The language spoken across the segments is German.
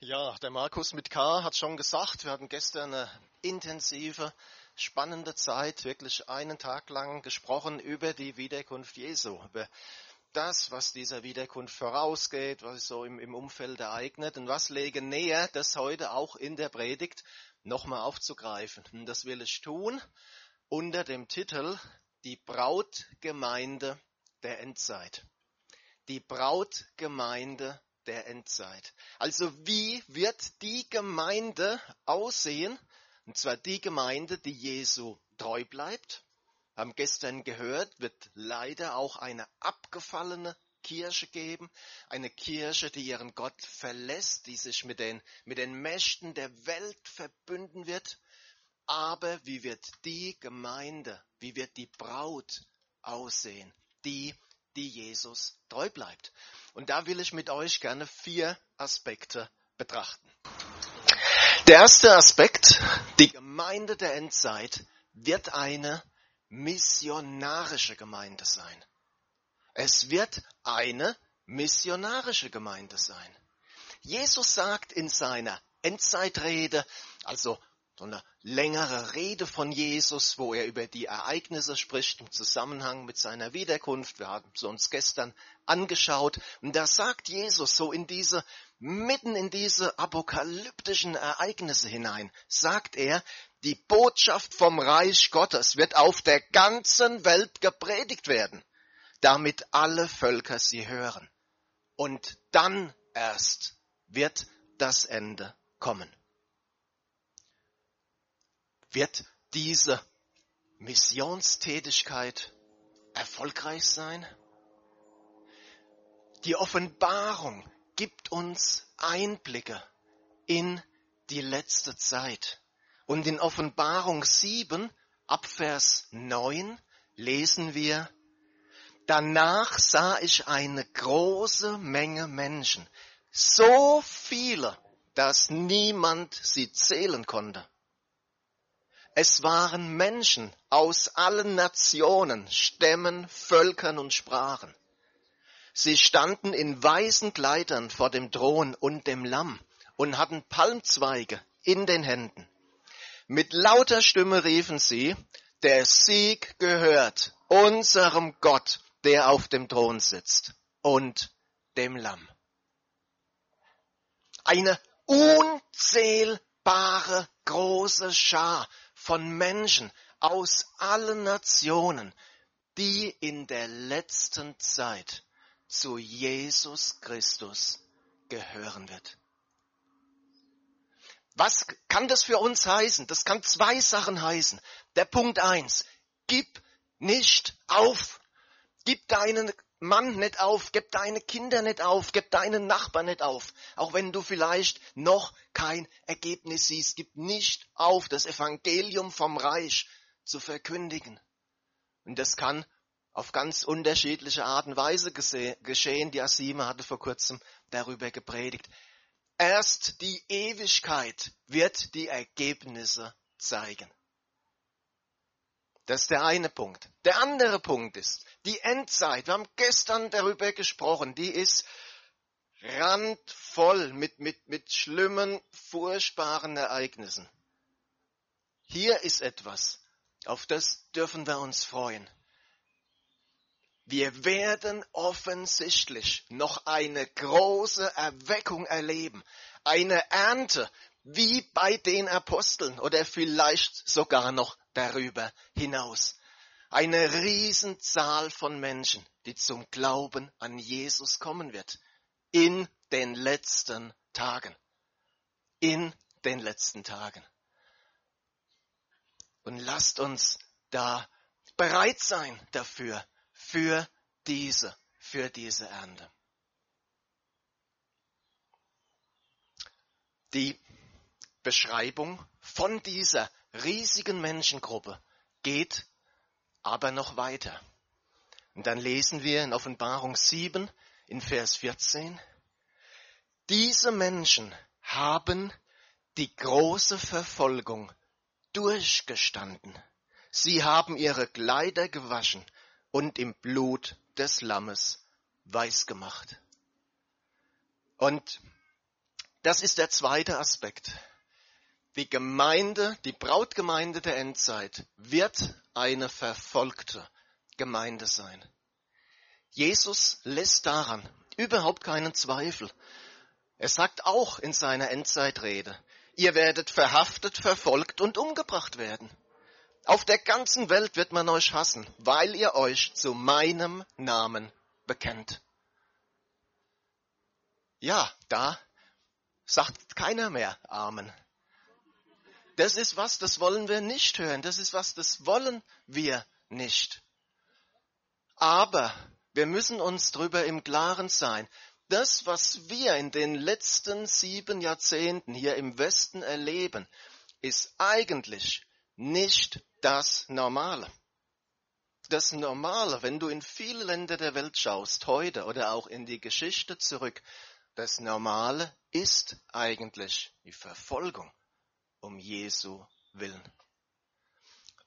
Ja, der Markus mit K hat schon gesagt, wir hatten gestern eine intensive, spannende Zeit, wirklich einen Tag lang gesprochen über die Wiederkunft Jesu, über das, was dieser Wiederkunft vorausgeht, was sich so im, im Umfeld ereignet und was lege näher, das heute auch in der Predigt nochmal aufzugreifen. Und das will ich tun unter dem Titel Die Brautgemeinde der Endzeit. Die Brautgemeinde der Endzeit. Also wie wird die Gemeinde aussehen? Und zwar die Gemeinde, die Jesu treu bleibt. Haben gestern gehört, wird leider auch eine abgefallene Kirche geben. Eine Kirche, die ihren Gott verlässt, die sich mit den, mit den Mächten der Welt verbünden wird. Aber wie wird die Gemeinde, wie wird die Braut aussehen? Die, die Jesus treu bleibt. Und da will ich mit euch gerne vier Aspekte betrachten. Der erste Aspekt, die Gemeinde der Endzeit wird eine missionarische Gemeinde sein. Es wird eine missionarische Gemeinde sein. Jesus sagt in seiner Endzeitrede, also so eine längere Rede von Jesus, wo er über die Ereignisse spricht im Zusammenhang mit seiner Wiederkunft. Wir haben es uns gestern angeschaut. Und da sagt Jesus so in diese, mitten in diese apokalyptischen Ereignisse hinein, sagt er, die Botschaft vom Reich Gottes wird auf der ganzen Welt gepredigt werden, damit alle Völker sie hören. Und dann erst wird das Ende kommen wird diese Missionstätigkeit erfolgreich sein? Die Offenbarung gibt uns Einblicke in die letzte Zeit. Und in Offenbarung 7 ab Vers 9 lesen wir, Danach sah ich eine große Menge Menschen, so viele, dass niemand sie zählen konnte. Es waren Menschen aus allen Nationen, Stämmen, Völkern und Sprachen. Sie standen in weißen Kleidern vor dem Thron und dem Lamm und hatten Palmzweige in den Händen. Mit lauter Stimme riefen sie, der Sieg gehört unserem Gott, der auf dem Thron sitzt, und dem Lamm. Eine unzählbare große Schar von Menschen aus allen Nationen, die in der letzten Zeit zu Jesus Christus gehören wird. Was kann das für uns heißen? Das kann zwei Sachen heißen. Der Punkt eins: Gib nicht auf. Gib deinen Mann nicht auf, gib deine Kinder nicht auf, gib deinen Nachbarn nicht auf. Auch wenn du vielleicht noch kein Ergebnis siehst, gib nicht auf, das Evangelium vom Reich zu verkündigen. Und das kann auf ganz unterschiedliche Art und Weise geschehen. Die Asima hatte vor kurzem darüber gepredigt. Erst die Ewigkeit wird die Ergebnisse zeigen. Das ist der eine Punkt. Der andere Punkt ist, die Endzeit, wir haben gestern darüber gesprochen, die ist randvoll mit, mit, mit schlimmen, furchtbaren Ereignissen. Hier ist etwas, auf das dürfen wir uns freuen. Wir werden offensichtlich noch eine große Erweckung erleben, eine Ernte, wie bei den Aposteln oder vielleicht sogar noch darüber hinaus. Eine Riesenzahl von Menschen, die zum Glauben an Jesus kommen wird. In den letzten Tagen. In den letzten Tagen. Und lasst uns da bereit sein dafür, für diese, für diese Ernte. Die Beschreibung von dieser riesigen Menschengruppe geht aber noch weiter. Und dann lesen wir in Offenbarung 7 in Vers 14, diese Menschen haben die große Verfolgung durchgestanden. Sie haben ihre Kleider gewaschen und im Blut des Lammes weiß gemacht. Und Das ist der zweite Aspekt. Die Gemeinde, die Brautgemeinde der Endzeit wird eine verfolgte Gemeinde sein. Jesus lässt daran überhaupt keinen Zweifel. Er sagt auch in seiner Endzeitrede, ihr werdet verhaftet, verfolgt und umgebracht werden. Auf der ganzen Welt wird man euch hassen, weil ihr euch zu meinem Namen bekennt. Ja, da sagt keiner mehr Amen. Das ist was, das wollen wir nicht hören. Das ist was, das wollen wir nicht. Aber wir müssen uns darüber im Klaren sein. Das, was wir in den letzten sieben Jahrzehnten hier im Westen erleben, ist eigentlich nicht das Normale. Das Normale, wenn du in viele Länder der Welt schaust, heute oder auch in die Geschichte zurück, das Normale ist eigentlich die Verfolgung um Jesu willen.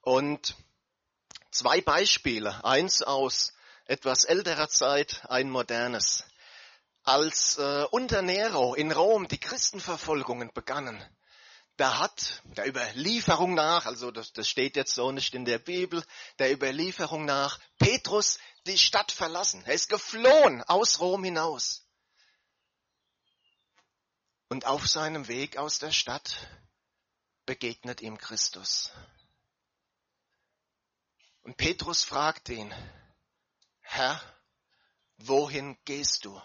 Und zwei Beispiele, eins aus etwas älterer Zeit, ein modernes. Als äh, unter Nero in Rom die Christenverfolgungen begannen, da hat der Überlieferung nach, also das, das steht jetzt so nicht in der Bibel, der Überlieferung nach Petrus die Stadt verlassen. Er ist geflohen aus Rom hinaus. Und auf seinem Weg aus der Stadt begegnet ihm Christus. Und Petrus fragt ihn, Herr, wohin gehst du?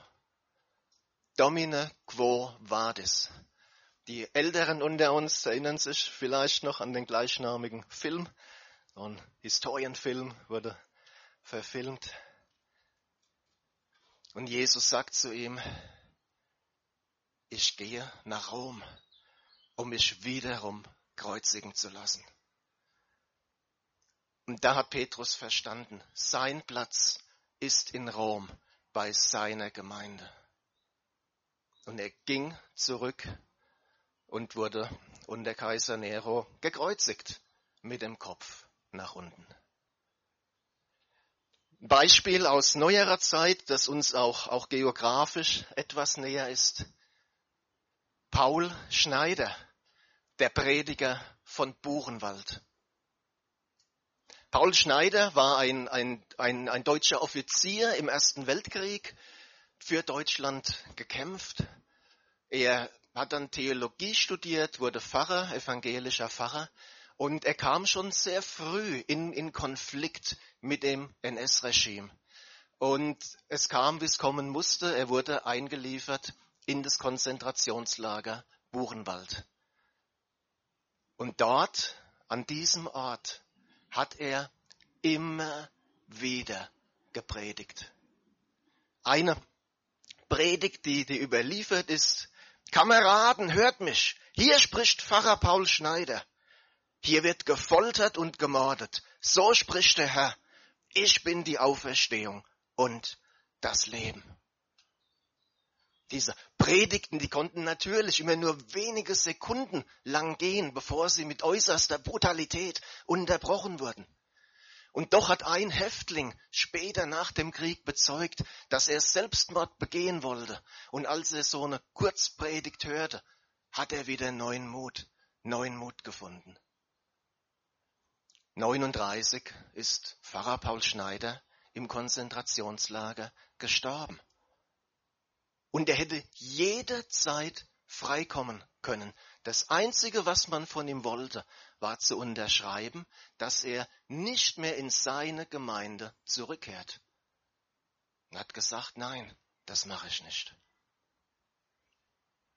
Domine quo vadis? Die Älteren unter uns erinnern sich vielleicht noch an den gleichnamigen Film. Ein Historienfilm wurde verfilmt. Und Jesus sagt zu ihm, ich gehe nach Rom, um mich wiederum kreuzigen zu lassen. Und da hat Petrus verstanden, sein Platz ist in Rom bei seiner Gemeinde. Und er ging zurück und wurde unter Kaiser Nero gekreuzigt mit dem Kopf nach unten. Beispiel aus neuerer Zeit, das uns auch, auch geografisch etwas näher ist. Paul Schneider, der Prediger von Buchenwald. Paul Schneider war ein, ein, ein, ein deutscher Offizier im Ersten Weltkrieg, für Deutschland gekämpft. Er hat dann Theologie studiert, wurde Pfarrer, evangelischer Pfarrer und er kam schon sehr früh in, in Konflikt mit dem NS-Regime. Und es kam, wie es kommen musste. Er wurde eingeliefert in das Konzentrationslager Buchenwald. Und dort, an diesem Ort, hat er immer wieder gepredigt. Eine Predigt, die, die überliefert ist, Kameraden, hört mich, hier spricht Pfarrer Paul Schneider. Hier wird gefoltert und gemordet. So spricht der Herr. Ich bin die Auferstehung und das Leben. Diese Predigten, die konnten natürlich immer nur wenige Sekunden lang gehen, bevor sie mit äußerster Brutalität unterbrochen wurden. Und doch hat ein Häftling später nach dem Krieg bezeugt, dass er Selbstmord begehen wollte. Und als er so eine Kurzpredigt hörte, hat er wieder neuen Mut, neuen Mut gefunden. 39 ist Pfarrer Paul Schneider im Konzentrationslager gestorben. Und er hätte jederzeit freikommen können. Das Einzige, was man von ihm wollte, war zu unterschreiben, dass er nicht mehr in seine Gemeinde zurückkehrt. Er hat gesagt, nein, das mache ich nicht.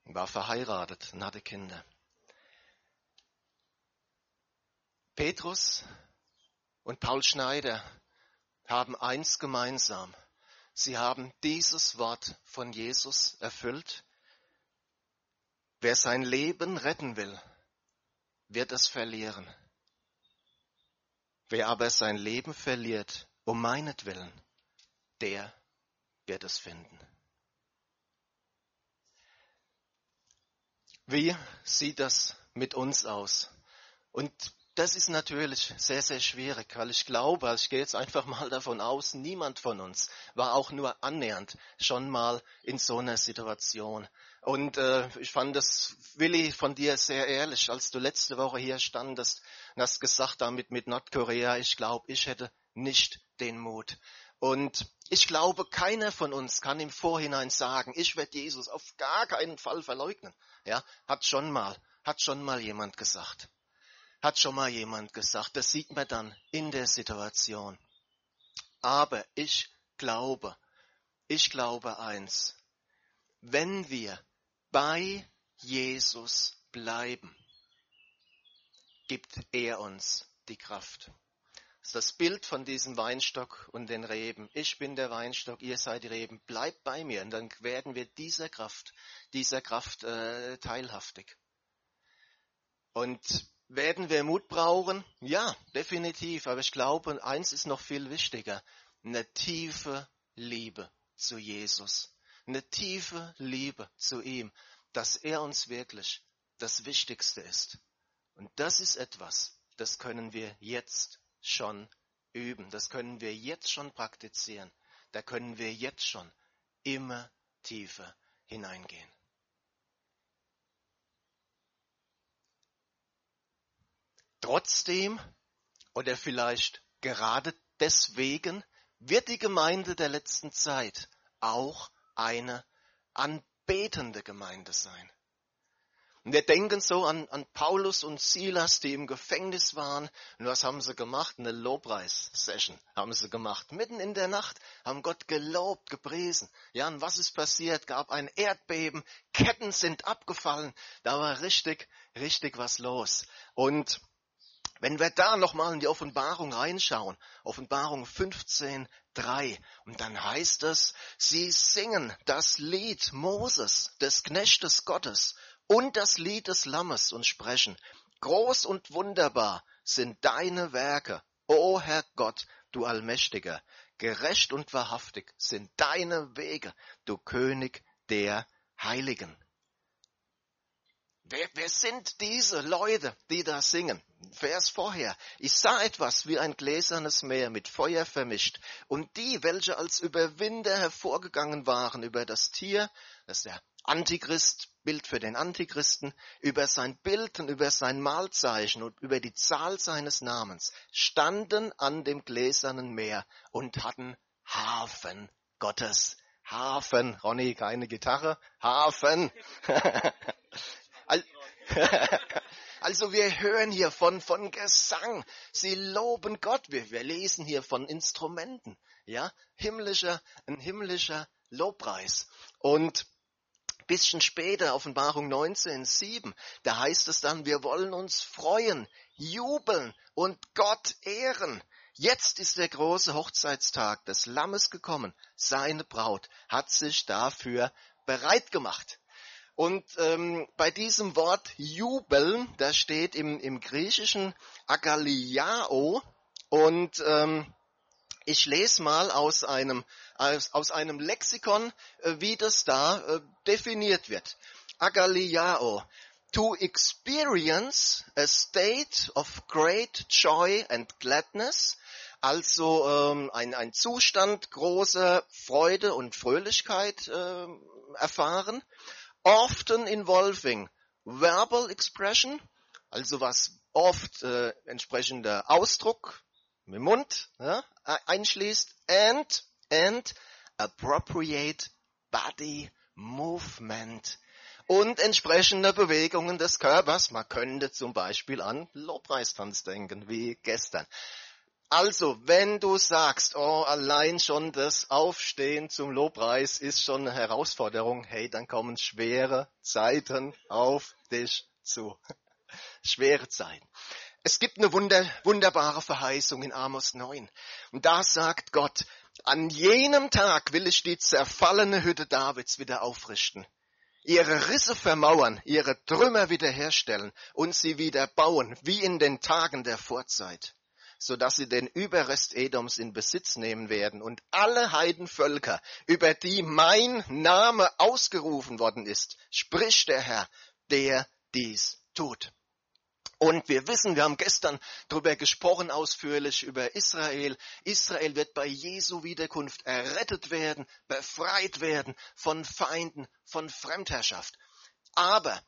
Er war verheiratet und hatte Kinder. Petrus und Paul Schneider haben eins gemeinsam. Sie haben dieses Wort von Jesus erfüllt. Wer sein Leben retten will, wird es verlieren. Wer aber sein Leben verliert, um meinetwillen, der wird es finden. Wie sieht das mit uns aus? Und das ist natürlich sehr, sehr schwierig, weil ich glaube, also ich gehe jetzt einfach mal davon aus, niemand von uns war auch nur annähernd schon mal in so einer Situation. Und äh, ich fand das, Willi, von dir sehr ehrlich, als du letzte Woche hier standest und hast gesagt damit mit Nordkorea, ich glaube, ich hätte nicht den Mut. Und ich glaube, keiner von uns kann im Vorhinein sagen, ich werde Jesus auf gar keinen Fall verleugnen. Ja, hat schon mal, hat schon mal jemand gesagt. Hat schon mal jemand gesagt. Das sieht man dann in der Situation. Aber ich glaube, ich glaube eins. Wenn wir bei Jesus bleiben, gibt er uns die Kraft. Das ist das Bild von diesem Weinstock und den Reben. Ich bin der Weinstock, ihr seid die Reben. Bleibt bei mir und dann werden wir dieser Kraft, dieser Kraft äh, teilhaftig. Und werden wir Mut brauchen? Ja, definitiv. Aber ich glaube, eins ist noch viel wichtiger. Eine tiefe Liebe zu Jesus eine tiefe Liebe zu ihm, dass er uns wirklich das Wichtigste ist. Und das ist etwas, das können wir jetzt schon üben, das können wir jetzt schon praktizieren, da können wir jetzt schon immer tiefer hineingehen. Trotzdem oder vielleicht gerade deswegen wird die Gemeinde der letzten Zeit auch eine anbetende Gemeinde sein. Und wir denken so an, an Paulus und Silas, die im Gefängnis waren. Und was haben sie gemacht? Eine Lobpreis-Session haben sie gemacht. Mitten in der Nacht haben Gott gelobt, gepriesen. Ja, und was ist passiert? Gab ein Erdbeben, Ketten sind abgefallen. Da war richtig, richtig was los. Und wenn wir da nochmal in die Offenbarung reinschauen, Offenbarung 15, 3, und dann heißt es, sie singen das Lied Moses, des Knechtes Gottes, und das Lied des Lammes und sprechen, groß und wunderbar sind deine Werke, o Herr Gott, du Allmächtiger, gerecht und wahrhaftig sind deine Wege, du König der Heiligen. Wer, wer sind diese Leute, die da singen? Vers vorher. Ich sah etwas wie ein gläsernes Meer mit Feuer vermischt. Und die, welche als Überwinder hervorgegangen waren über das Tier, das ist der Antichrist, Bild für den Antichristen, über sein Bild und über sein Malzeichen und über die Zahl seines Namens, standen an dem gläsernen Meer und hatten Hafen Gottes. Hafen, Ronny, keine Gitarre, Hafen. Also wir hören hier von, von Gesang. Sie loben Gott. Wir, wir lesen hier von Instrumenten. Ja, himmlischer, ein himmlischer Lobpreis. Und bisschen später, Offenbarung 19, 7, da heißt es dann, wir wollen uns freuen, jubeln und Gott ehren. Jetzt ist der große Hochzeitstag des Lammes gekommen. Seine Braut hat sich dafür bereit gemacht. Und ähm, bei diesem Wort jubeln, das steht im, im Griechischen agaliao und ähm, ich lese mal aus einem, aus, aus einem Lexikon, äh, wie das da äh, definiert wird. Agaliao. To experience a state of great joy and gladness, also ähm, ein, ein Zustand großer Freude und Fröhlichkeit äh, erfahren often involving verbal expression, also was oft äh, entsprechender Ausdruck dem Mund ja, einschließt, and, and appropriate body movement und entsprechende Bewegungen des Körpers. Man könnte zum Beispiel an Lobpreistanz denken, wie gestern. Also, wenn du sagst, oh, allein schon das Aufstehen zum Lobpreis ist schon eine Herausforderung, hey, dann kommen schwere Zeiten auf dich zu. schwere Zeiten. Es gibt eine wunder, wunderbare Verheißung in Amos 9. Und da sagt Gott, an jenem Tag will ich die zerfallene Hütte Davids wieder aufrichten, ihre Risse vermauern, ihre Trümmer wiederherstellen und sie wieder bauen, wie in den Tagen der Vorzeit so dass sie den Überrest Edoms in Besitz nehmen werden und alle Heidenvölker, über die mein Name ausgerufen worden ist, spricht der Herr, der dies tut. Und wir wissen, wir haben gestern darüber gesprochen, ausführlich über Israel. Israel wird bei Jesu Wiederkunft errettet werden, befreit werden von Feinden, von Fremdherrschaft. Aber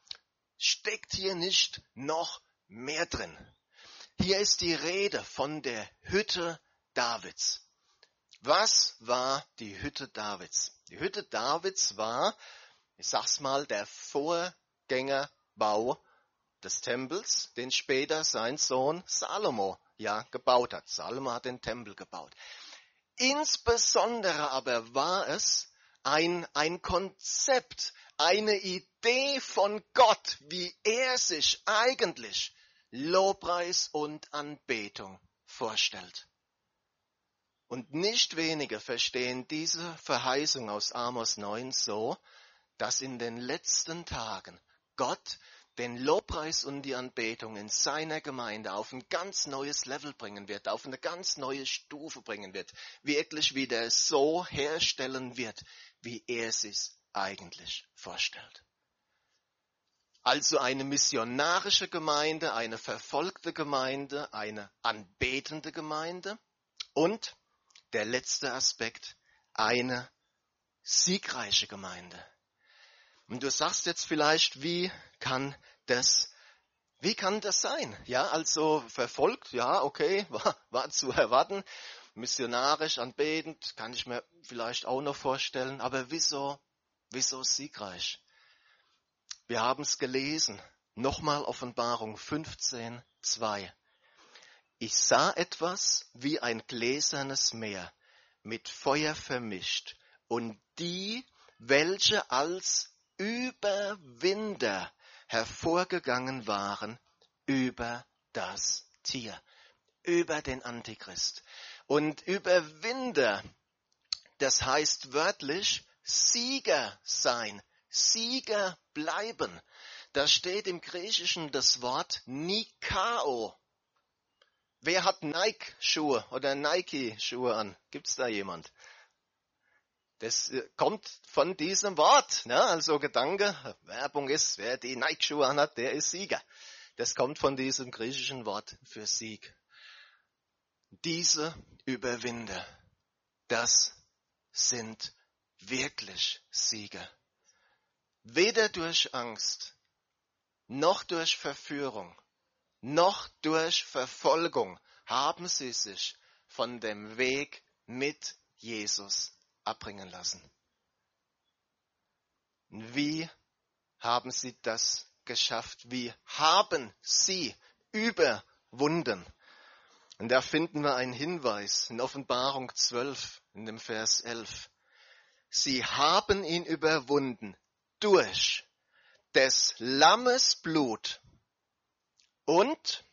steckt hier nicht noch mehr drin? Hier ist die Rede von der Hütte Davids. Was war die Hütte Davids? Die Hütte Davids war, ich sag's mal, der Vorgängerbau des Tempels, den später sein Sohn Salomo ja gebaut hat. Salomo hat den Tempel gebaut. Insbesondere aber war es ein, ein Konzept, eine Idee von Gott, wie er sich eigentlich Lobpreis und Anbetung vorstellt. Und nicht wenige verstehen diese Verheißung aus Amos 9 so, dass in den letzten Tagen Gott den Lobpreis und die Anbetung in seiner Gemeinde auf ein ganz neues Level bringen wird, auf eine ganz neue Stufe bringen wird, wirklich wieder so herstellen wird, wie er es sich eigentlich vorstellt. Also eine missionarische Gemeinde, eine verfolgte Gemeinde, eine anbetende Gemeinde und der letzte Aspekt, eine siegreiche Gemeinde. Und du sagst jetzt vielleicht, wie kann das, wie kann das sein? Ja, also verfolgt, ja, okay, war, war zu erwarten. Missionarisch, anbetend, kann ich mir vielleicht auch noch vorstellen. Aber wieso, wieso siegreich? Wir haben es gelesen. Nochmal Offenbarung 15, 2. Ich sah etwas wie ein gläsernes Meer mit Feuer vermischt und die, welche als Überwinder hervorgegangen waren über das Tier, über den Antichrist. Und Überwinder, das heißt wörtlich Sieger sein, Sieger bleiben. Da steht im Griechischen das Wort Nikao. Wer hat Nike-Schuhe oder Nike-Schuhe an? Gibt's da jemand? Das äh, kommt von diesem Wort. Ne? Also Gedanke, Werbung ist, wer die Nike-Schuhe anhat, der ist Sieger. Das kommt von diesem griechischen Wort für Sieg. Diese Überwinder, das sind wirklich Sieger. Weder durch Angst, noch durch Verführung, noch durch Verfolgung haben sie sich von dem Weg mit Jesus abbringen lassen. Wie haben sie das geschafft? Wie haben sie überwunden? Und da finden wir einen Hinweis in Offenbarung 12, in dem Vers 11. Sie haben ihn überwunden durch des Lammes Blut und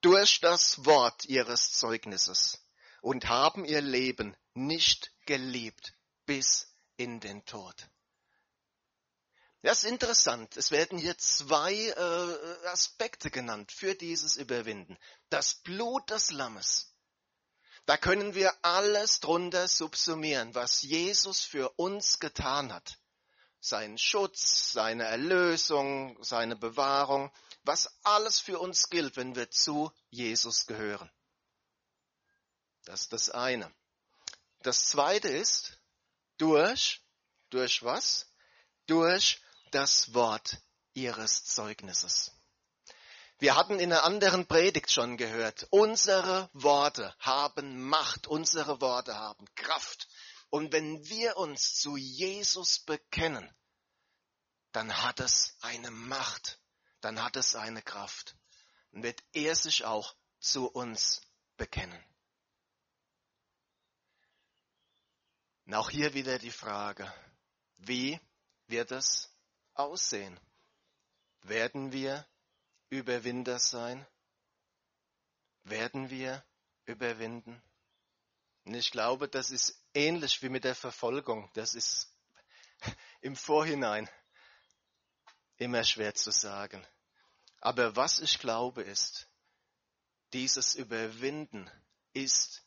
durch das Wort ihres Zeugnisses und haben ihr Leben nicht geliebt bis in den Tod. Das ist interessant. Es werden hier zwei äh, Aspekte genannt für dieses Überwinden. Das Blut des Lammes. Da können wir alles drunter subsumieren, was Jesus für uns getan hat seinen Schutz, seine Erlösung, seine Bewahrung, was alles für uns gilt, wenn wir zu Jesus gehören. Das ist das eine. Das zweite ist, durch, durch was? Durch das Wort ihres Zeugnisses. Wir hatten in einer anderen Predigt schon gehört, unsere Worte haben Macht, unsere Worte haben Kraft. Und wenn wir uns zu Jesus bekennen, dann hat es eine Macht, dann hat es eine Kraft. Dann wird er sich auch zu uns bekennen. Und auch hier wieder die Frage, wie wird es aussehen? Werden wir Überwinder sein? Werden wir überwinden? Und ich glaube, das ist ähnlich wie mit der Verfolgung. Das ist im Vorhinein immer schwer zu sagen. Aber was ich glaube ist, dieses Überwinden ist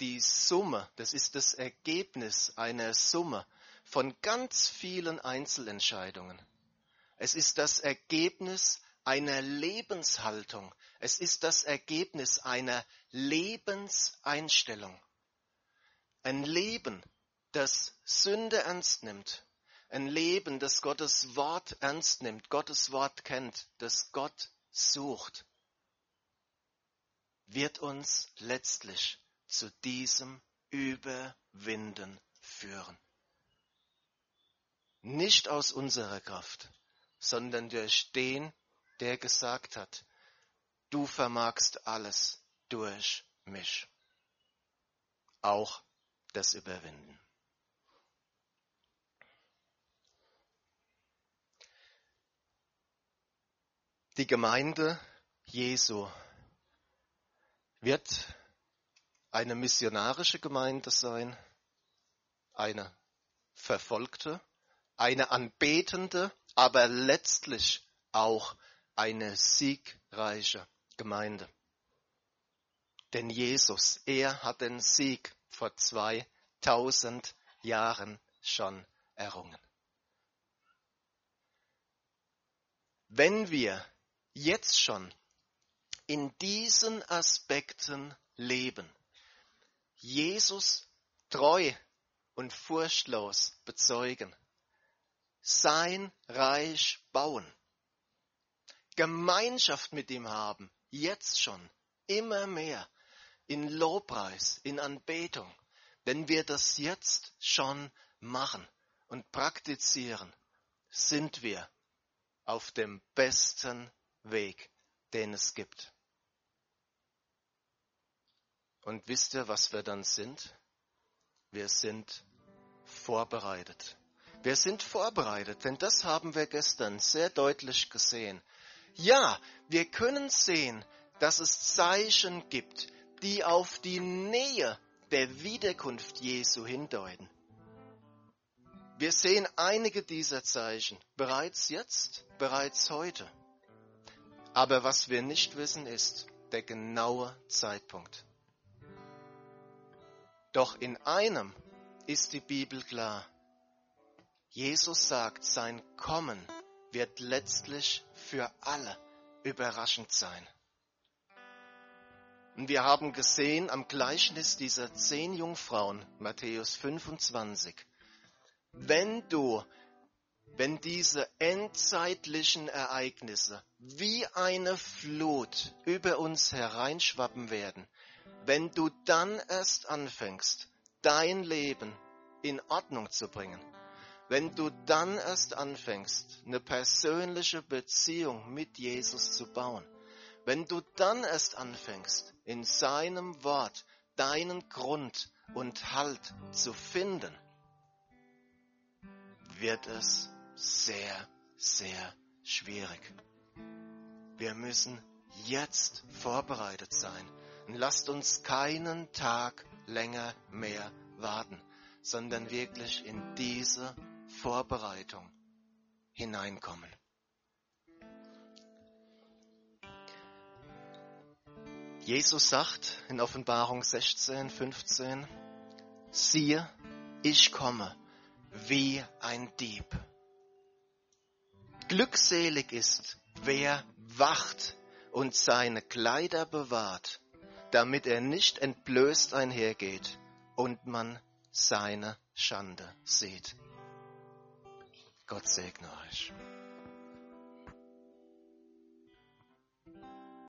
die Summe, das ist das Ergebnis einer Summe von ganz vielen Einzelentscheidungen. Es ist das Ergebnis einer Lebenshaltung. Es ist das Ergebnis einer Lebenseinstellung. Ein Leben, das Sünde ernst nimmt. Ein Leben, das Gottes Wort ernst nimmt, Gottes Wort kennt, das Gott sucht, wird uns letztlich zu diesem Überwinden führen. Nicht aus unserer Kraft, sondern durch den, der gesagt hat, du vermagst alles durch mich. Auch das Überwinden. Die Gemeinde Jesu wird eine missionarische Gemeinde sein, eine verfolgte, eine anbetende, aber letztlich auch eine siegreiche Gemeinde. Denn Jesus, er hat den Sieg vor 2000 Jahren schon errungen. Wenn wir jetzt schon in diesen Aspekten leben, Jesus treu und furchtlos bezeugen, sein Reich bauen, Gemeinschaft mit ihm haben, jetzt schon, immer mehr, in Lobpreis, in Anbetung, wenn wir das jetzt schon machen und praktizieren, sind wir auf dem besten Weg, den es gibt. Und wisst ihr, was wir dann sind? Wir sind vorbereitet. Wir sind vorbereitet, denn das haben wir gestern sehr deutlich gesehen. Ja, wir können sehen, dass es Zeichen gibt, die auf die Nähe der Wiederkunft Jesu hindeuten. Wir sehen einige dieser Zeichen bereits jetzt, bereits heute. Aber was wir nicht wissen, ist der genaue Zeitpunkt. Doch in einem ist die Bibel klar. Jesus sagt, sein Kommen wird letztlich für alle überraschend sein. Und wir haben gesehen am Gleichnis dieser zehn Jungfrauen, Matthäus 25, wenn du, wenn diese endzeitlichen Ereignisse wie eine Flut über uns hereinschwappen werden, wenn du dann erst anfängst, dein Leben in Ordnung zu bringen, wenn du dann erst anfängst, eine persönliche Beziehung mit Jesus zu bauen, wenn du dann erst anfängst, in seinem Wort deinen Grund und Halt zu finden, wird es sehr, sehr schwierig. Wir müssen jetzt vorbereitet sein. Und lasst uns keinen Tag länger mehr warten, sondern wirklich in diese Vorbereitung hineinkommen. Jesus sagt in Offenbarung 16, 15, siehe, ich komme wie ein Dieb. Glückselig ist, wer wacht und seine Kleider bewahrt, damit er nicht entblößt einhergeht und man seine Schande sieht. Gott segne euch.